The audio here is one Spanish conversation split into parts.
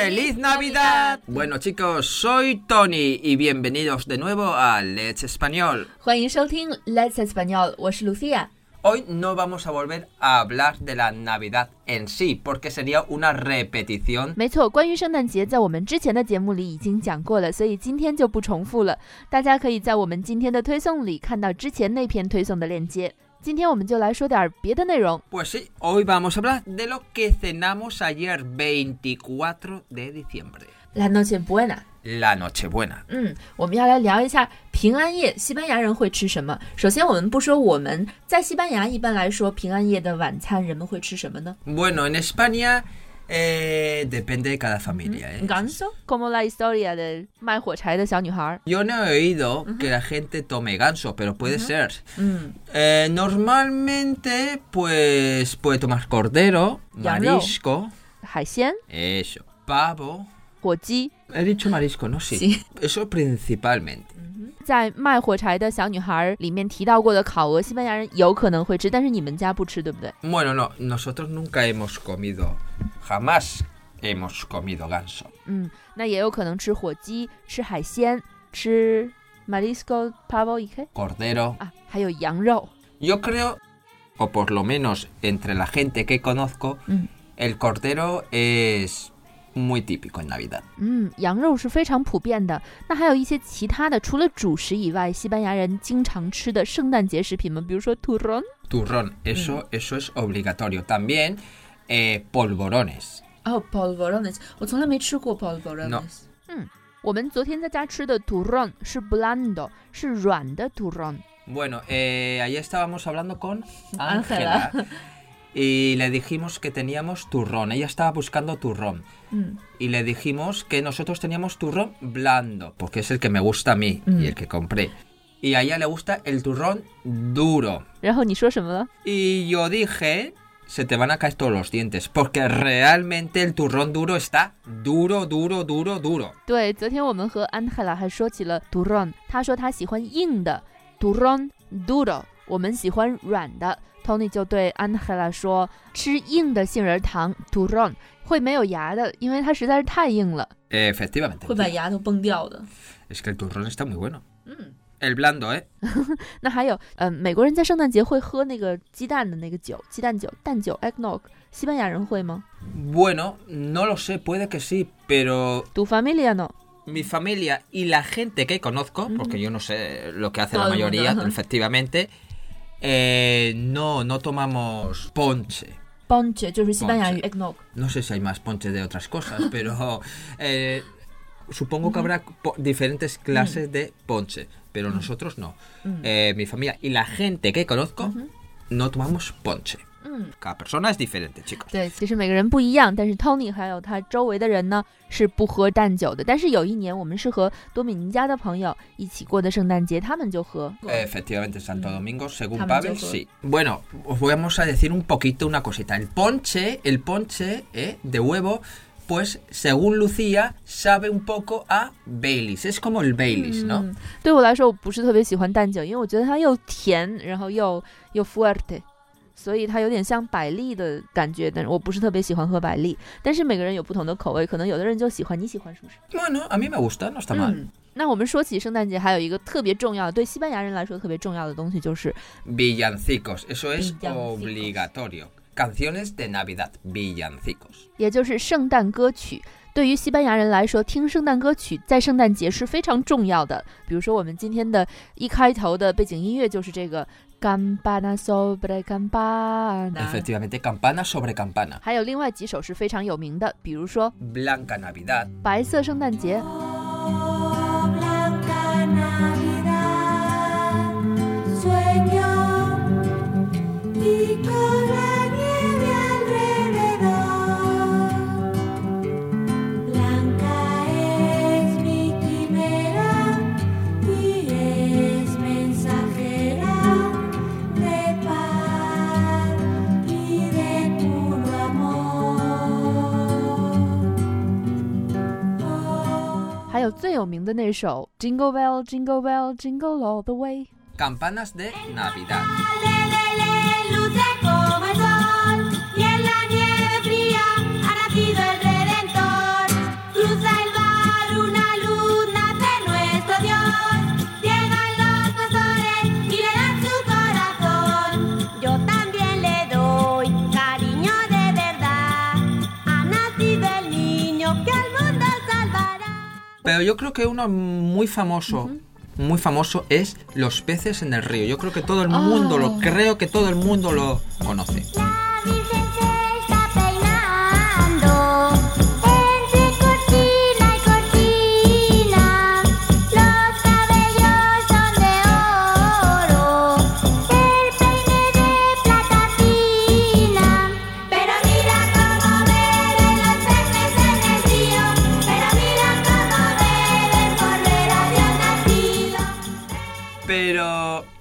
¡Feliz Navidad! Bueno chicos, soy Tony y bienvenidos de nuevo a Let's Español. 欢迎收听 Let's Español，我是 Lucia。 Hoy no vamos a volver a hablar de la Navidad en sí, porque sería una repetición. 没错，关于圣诞节，在我们之前的节目里已经讲过了，所以今天就不重复了。大家可以在我们今天的推送里看到之前那篇推送的链接。 今天我们就来说点别的内容。Pues sí, hoy vamos a hablar de lo que cenamos ayer 24 de diciembre. La noche buena。La Nochebuena. 嗯，我们要来聊一下平安夜，西班牙人会吃什么。首先，我们不说我们在西班牙一般来说，平安夜的晚餐人们会吃什么呢 Bueno, en España eh, depende de cada familia. ¿eh? ？Ganso como la historia 的卖火柴的小女孩。 Yo no he oído que la gente tome ganso, pero puede ser. 嗯 Eh, normalmente, pues puede tomar cordero, Ya no. marisco, 海鲜、 eso, pavo. 火鸡。 He dicho marisco, ¿no? Sí. Sí. Eso principalmente. 在卖火柴的小女孩里面提到过的烤鹅，西班牙人有可能会吃，但是你们家不吃，对不对？ Bueno, no, nosotros nunca hemos comido, jamás hemos comido ganso. 嗯，那也有可能吃火鸡、吃海鲜、吃 marisco pavo y qué Cordero. 啊，还有羊肉。 Yo creo, o por lo menos entre la gente que conozco, 嗯 el cordero es muy típico en Navidad. 嗯，羊肉是非常普遍的。那还有一些其他的，除了主食以外，西班牙人经常吃的圣诞节食品吗？比如说 turrón。 Turrón, eso, eso es obligatorio. También eh, polvorones. 哦，polvorones，我从来没吃过 polvorones。 No 嗯，我们昨天在家吃的 turrón 是 blando，是软的 turrón。 Bueno, eh, ayer estábamos hablando con Ángela. Ángela y le dijimos que teníamos turrón. Ella estaba buscando turrón. 嗯 Y le dijimos que nosotros teníamos turrón blando, porque es el que me gusta a mí Mm. y el que compré. Y a ella le gusta el turrón duro. 然后你说什么了？ Y yo dije, se te van a caer todos los dientes, porque realmente el turrón duro está duro, duro, duro, duro. 对，昨天我们和 Angela 还说起了 turrón，她说她喜欢硬的 turrón duro，我们喜欢软的。Tony 就对 Angela 说，吃硬的杏仁糖 turrón 会没有牙的，因为它实在是太硬了， Efectivamente. 会把牙都崩掉的。 Es que el turrón está muy bueno. 嗯， El blando, ¿eh? 那还有，呃，美国人在圣诞节会喝那个鸡蛋的那个酒，鸡蛋酒、蛋酒 eggnog，西班牙人会吗 Bueno, no lo sé, puede que sí, pero ？Tu familia no。 mi familia y la gente que conozco, porque yo no sé lo que hace Todo la el mundo, mayoría, ajá. efectivamente, eh, no, no tomamos ponche. Ponche 就是西班牙语 Ponche eggnog。 No sé si hay más ponche de otras cosas, pero eh, supongo que habrá po- diferentes clases de ponche, pero nosotros no. Eh, mi familia y la gente que conozco no tomamos ponche. 嗯。 Cada persona es diferente, chicos. 对，其实每个人不一样，但是 Tony 还有他周围的人呢是不喝蛋酒的。但是有一年我们是和多米尼加的朋友一起过的圣诞节，他们就喝。 Efectivamente, Santo Domingo, según También Pavel, yo sí. Bueno, os vamos a decir un poquito una cosita. El ponche, el ponche eh, de huevo, pues según Lucía, sabe un poco a Baileys. Es como el Baileys, ¿no? 嗯，对我来说我不是特别喜欢蛋酒，因为我觉得它又甜，然后又又 fuerte。所以它有点像百利的感觉，但是我不是特别喜欢喝百利。但是每个人有不同的口味，可能有的人就喜欢，你喜欢是不是？ Bueno, a mí me gusta, no está mal. 嗯，那我们说起圣诞节，还有一个特别重要的，对西班牙人来说特别重要的东西就是 Villancicos, eso es Villancicos. obligatorio. Canciones de Navidad, villancicos. 也就是圣诞歌曲。对于西班牙人来说，听圣诞歌曲在圣诞节是非常重要的。比如说，我们今天的一开头的背景音乐就是这个 Campana sobre Campana。 Efectivamente, campana sobre campana. 还有另外几首是非常有名的，比如说 Blanca Navidad. 《白色圣诞节》。 有最有名的那首 Jingle Bell Jingle Bell Jingle All the Way。 Campanas de Navidad. Pero yo creo que uno muy famoso, muy famoso es los peces en el río. Yo creo que todo el mundo lo, Oh. creo que todo el mundo lo conoce.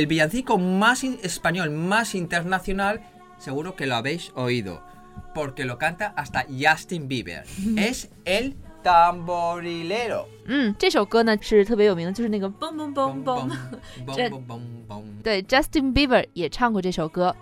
el villancico más in- español, más internacional, seguro que lo habéis oído. Porque lo canta hasta Justin Bieber. es el tamborilero. 嗯，这首歌呢是特别有名的，就是那个嘣嘣嘣 Bom, 嘣 bom,。这 bom, bom, bom, bom. 对，Justin Bieber 也唱过这首歌。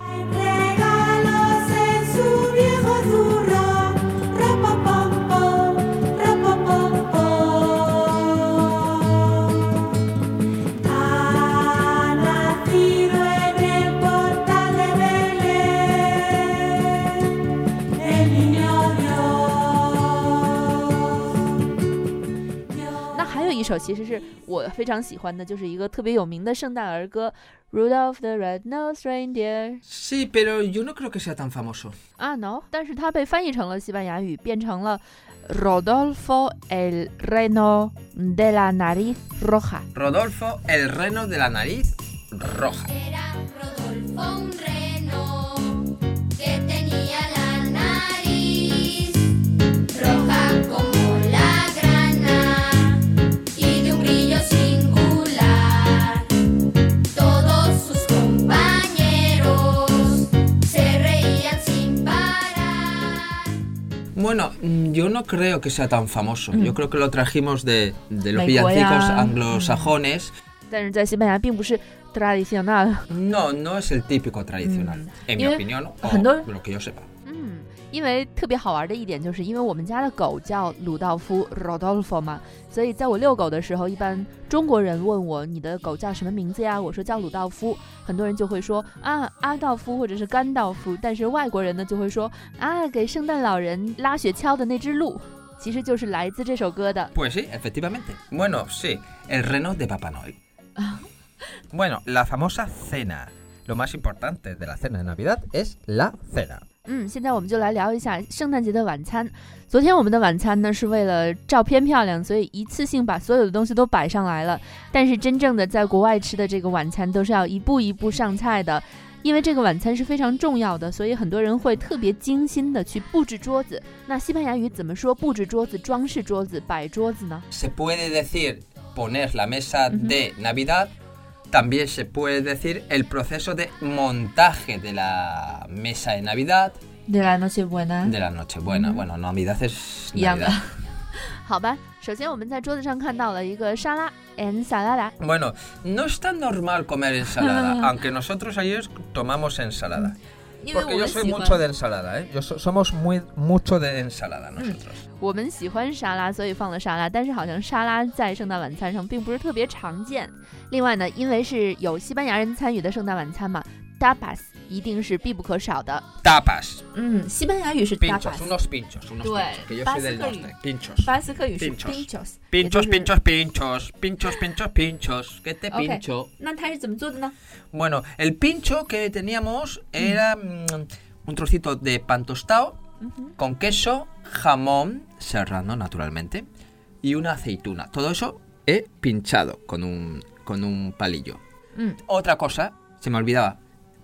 首其实是我非常喜欢的，就是一个特别有名的圣诞儿歌《Rudolph the Red-Nosed Reindeer》 Sí, pero yo no creo que sea tan famoso. 啊，no，但是它被翻译成了西班牙语，变成了 Rodolfo el Reno de la Nariz Roja。 Rodolfo, el reno de la nariz roja. Era Rodolfo un reno yo no creo que sea tan famoso. Yo creo que lo trajimos de, de los Mm. Me villancicos cuela. anglosajones. 但是在西班牙并不是 tradicional。 No, no es el típico tradicional. En mi Y- opinión, o很多- lo que yo sepa. 嗯，因为特别好玩的一点就是，因为我们家的狗叫鲁道夫 （Rodolfo） 嘛，所以在我遛狗的时候，一般中国人问我你的狗叫什么名字呀？我说叫鲁道夫，很多人就会说啊阿道夫或者是甘道夫，但是外国人呢就会说啊给圣诞老人拉雪橇的那只鹿，其实就是来自这首歌的。Pues sí, efectivamente. Bueno, sí, el reno de Papá Noel. bueno, la famosa cena. Lo más importante de la cena de Navidad es la cena. 嗯，现在我们就来聊一下圣诞节的晚餐。昨天我们的晚餐呢是为了照片漂亮，所以一次性把所有的东西都摆上来了。但是真正的在国外吃的这个晚餐都是要一步一步上菜的，因为这个晚餐是非常重要的，所以很多人会特别精心的去布置桌子。那西班牙语怎么说布置桌子、装饰桌子、摆桌子呢？Se puede decir poner la mesa de Navidad. También se puede decir el proceso de montaje de la mesa de Navidad, 对啦，那些 buena de la Nochebuena. Bueno, Navidad es 一样的 Navidad.。好吧，首先我们在桌子上看到了一个沙拉 ensalada。 Bueno, no es tan normal comer ensalada, aunque nosotros ayer tomamos ensalada. 因为我们喜欢。我们喜欢沙拉，所以放了沙拉。但是好像沙拉在圣诞晚餐上并不是特别常见。另外呢，因为是有西班牙人参与的圣诞晚餐嘛，tapas。一定是必不可少的。 Tapas, 嗯，西班牙语是 pinchos, tapas， unos pinchos, unos Due, pinchos, que yo soy del básicamente. norte. Pinchos. 巴斯克语是 Pinchos pinchos，也就 Pinchos, 是 pinchos, pinchos, pinchos, pinchos, pinchos. ¿Qué te Ok. pincho? 那它是怎么做的呢？ Bueno, el pincho que teníamos era mm, un trocito de pan tostado con queso, jamón serrano naturalmente y una aceituna. Todo eso he pinchado con un, con un palillo. 嗯 Otra cosa, se me olvidaba,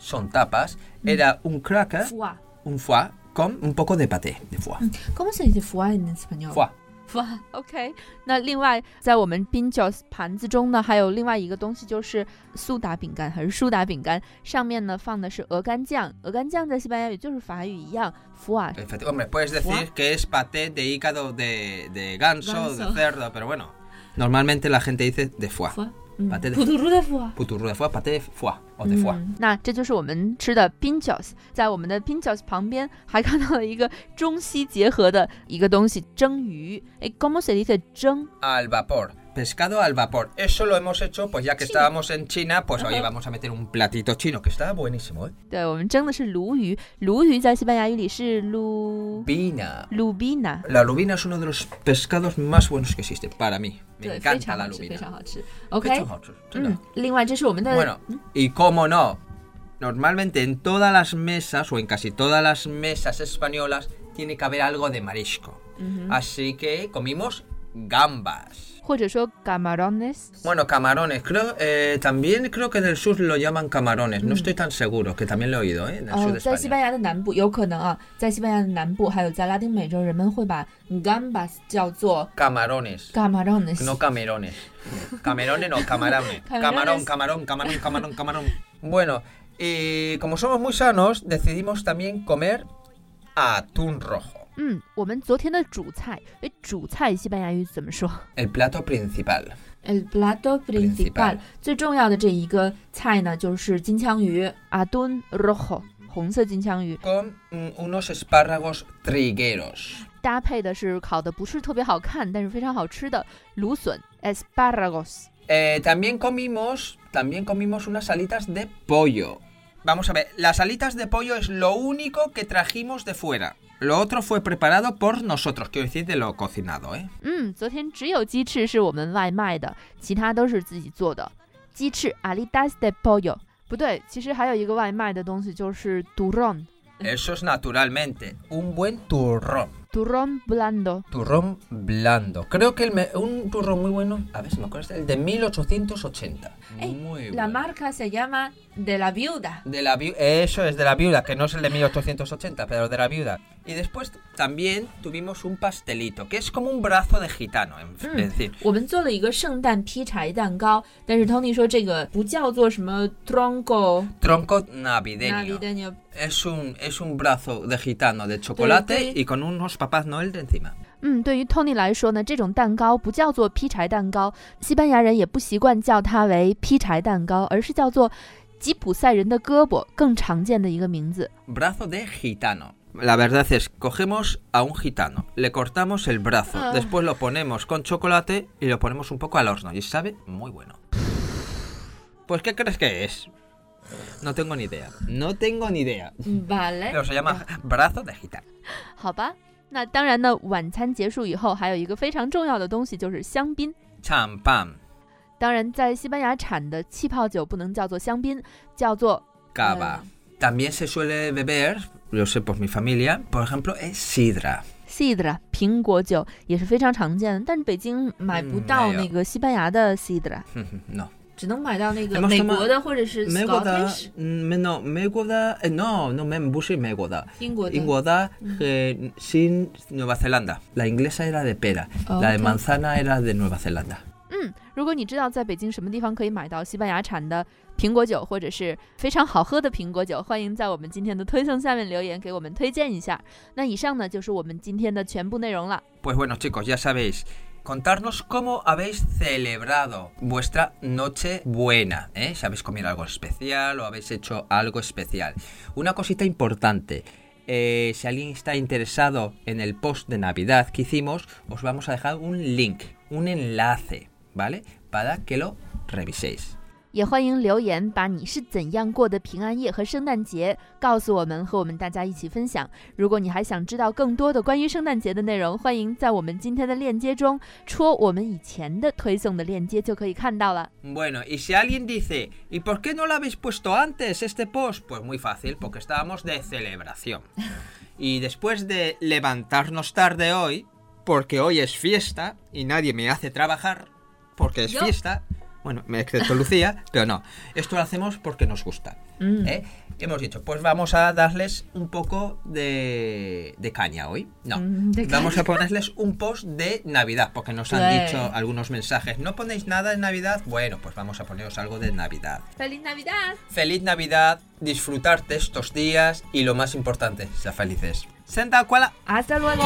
son tapas, era un cracker, 福啊 un foie con un poco de paté de foie. ¿Cómo se dice foie en español? Foie. 哇，OK。那另外，在我们 pinchos 盘子中呢，还有另外一个东西，就是苏打饼干还是苏打饼干，上面呢放的是鹅肝酱。鹅肝酱在西班牙语就是法语一样 f o i Efecti- Hombre, puedes decir Foie. que es paté de hígado de, de ganso, Ganso. de cerdo, pero bueno. Normalmente la gente dice de foie. 佛，嗯 Pate de 普图如的佛。Puturru de foie, pate de o 那这就是我们吃的 pinchos，在我们的 pinchos 旁边还看到了一个中西结合的一个东西——蒸鱼。哎，¿cómo se dice 蒸？Al vapor. Pescado al vapor. Eso lo hemos hecho, pues ya que China. estábamos en China, pues oye, Ajá. vamos a meter un platito chino, que está buenísimo, ¿eh? 对，我们蒸的是鲈鱼。鲈鱼在西班牙语里是 lu Lubina. lubina， La lubina es uno de los pescados más buenos que existe, para mí. Me 对，非 encanta 常 la 好吃，非 lubina. 常好吃。 Qué OK， chojocho, 真的。嗯，另外这是我们的 Bueno, y cómo no, normalmente en todas las mesas o en casi todas las mesas españolas tiene que haber algo de marisco. Así que comimos gambas. 或者说 camarones。 Bueno, camarones, creo, eh, también creo que del sur lo llaman camarones, no estoy tan seguro, que también lo he oído, ¿eh? En el sur 哦， de 在西班 España. 牙的南部有可能啊，在西班牙的南部还有在拉丁美洲，人们会把 gambas 叫做 Camarones, camarones。 no camerones. Camerones no, camarones. Camarón, Camarones. camarón, camarón, camarón, camarón. Bueno, y como somos muy sanos, decidimos también comer atún rojo. 嗯，我们昨天的主菜，哎，主菜西班牙语怎么说 El plato principal. ？El plato principal， Principal 最重要的这一个菜呢，就是金枪鱼，atún rojo，红色金枪鱼， Con mm, unos espárragos trigueros. 搭配的是烤的不是特别好看，但是非常好吃的芦笋 espárragos。 Eh, también comimos, también comimos unas alitas de pollo. Vamos a ver, las alitas de pollo es lo único que trajimos de fuera. Lo otro fue preparado por nosotros, quiero decir de lo cocinado, ¿eh? 嗯，昨天只有鸡翅是我们外卖的，其他都是自己做的。鸡翅 alitas de pollo，不对，其实还有一个外卖的东西就是 turrón。 Eso es naturalmente un buen turrón. turrón blando， Turrón blando. Creo que el me- un turrón muy bueno, a ver si me acuerdo, es el de 1880. Ey, muy la bueno. marca se llama de la viuda。 De la viu- Eso es de la viuda, que no es el de 1880, pero de la viuda. Y después también tuvimos un pastelito, que es como un brazo de gitano, en- es decir, 我们做了一个圣诞劈柴蛋糕，但是 Tony 说这个不叫做什么 tronco tronco navideño. navideño， Es un, es un brazo de gitano de chocolate sí. y con unos papás Noel de encima. 嗯，对于 Tony 来说呢，这种蛋糕不叫做劈柴蛋糕，西班牙人也不习惯叫它为劈柴蛋糕，而是叫做吉普赛人的胳膊，更常见的一个名字。 Brazo de gitano. La verdad es, cogemos a un gitano, le cortamos el brazo, Ah. después lo ponemos con chocolate y lo ponemos un poco al horno y sabe muy bueno. Pues ¿qué crees que es? No tengo ni idea. No tengo ni idea. Vale， Pero se llama brazo de gitano. 好吧。 那当然呢，晚餐结束以后，还有一个非常重要的东西就是香槟。棒。当然，在西班牙产的气泡酒不能叫做香槟，叫做 cava。También se suele beber, yo sé por mi familia, por ejemplo, es sidra. Sidra，苹果酒也是非常常见的，但是北京买不到那个西班牙的 sidra。No。只能买到那个美国的或者是。美国的，嗯，没，美国的，哎，no，no，no，不是美国的。英国的。英国的和新新西的，la inglesa era de pera，la de manzana era de nueva zelanda。嗯，如果你知道在北京什么地方可以买到西班牙产的苹果酒，或者是非常好喝的苹果酒，欢迎在我们今天的推送下面留言给我们推荐一下。那以上呢就是我们今天的全部内容了。Pues bueno, chicos, ya sabéis. Contarnos cómo habéis celebrado vuestra noche buena, ¿eh? Si habéis comido algo especial o habéis hecho algo especial. Una cosita importante. eh, si alguien está interesado en el post de Navidad que hicimos, os vamos a dejar un link, un enlace, ¿vale? Para que lo reviséis. 也欢迎留言，把你是怎样过的平安夜和圣诞节告诉我们，和我们大家一起分享。如果你还想知道更多的关于圣诞节的内容，欢迎在我们今天的链接中戳我们以前的推送的链接，就可以看到了。Bueno, y si alguien dice, ¿y por qué no lo habéis puesto antes este post? Pues muy fácil, porque estábamos de celebración. Y después de levantarnos tarde hoy, porque hoy es fiesta y nadie me hace trabajar, porque es fiesta, bueno, excepto Lucía, pero no, esto lo hacemos porque nos gusta. 嗯，¿eh? Hemos dicho, pues vamos a darles un poco de, de caña hoy. No, Mm, de vamos a ponerles un post de Navidad, porque nos han Bueno. dicho algunos mensajes. ¿No ponéis nada de Navidad? Bueno, pues vamos a poneros algo de Navidad. ¡Feliz Navidad! Feliz Navidad, disfrutar de estos días y lo más importante, ser felices. Senta, cuala. ¡Hasta luego!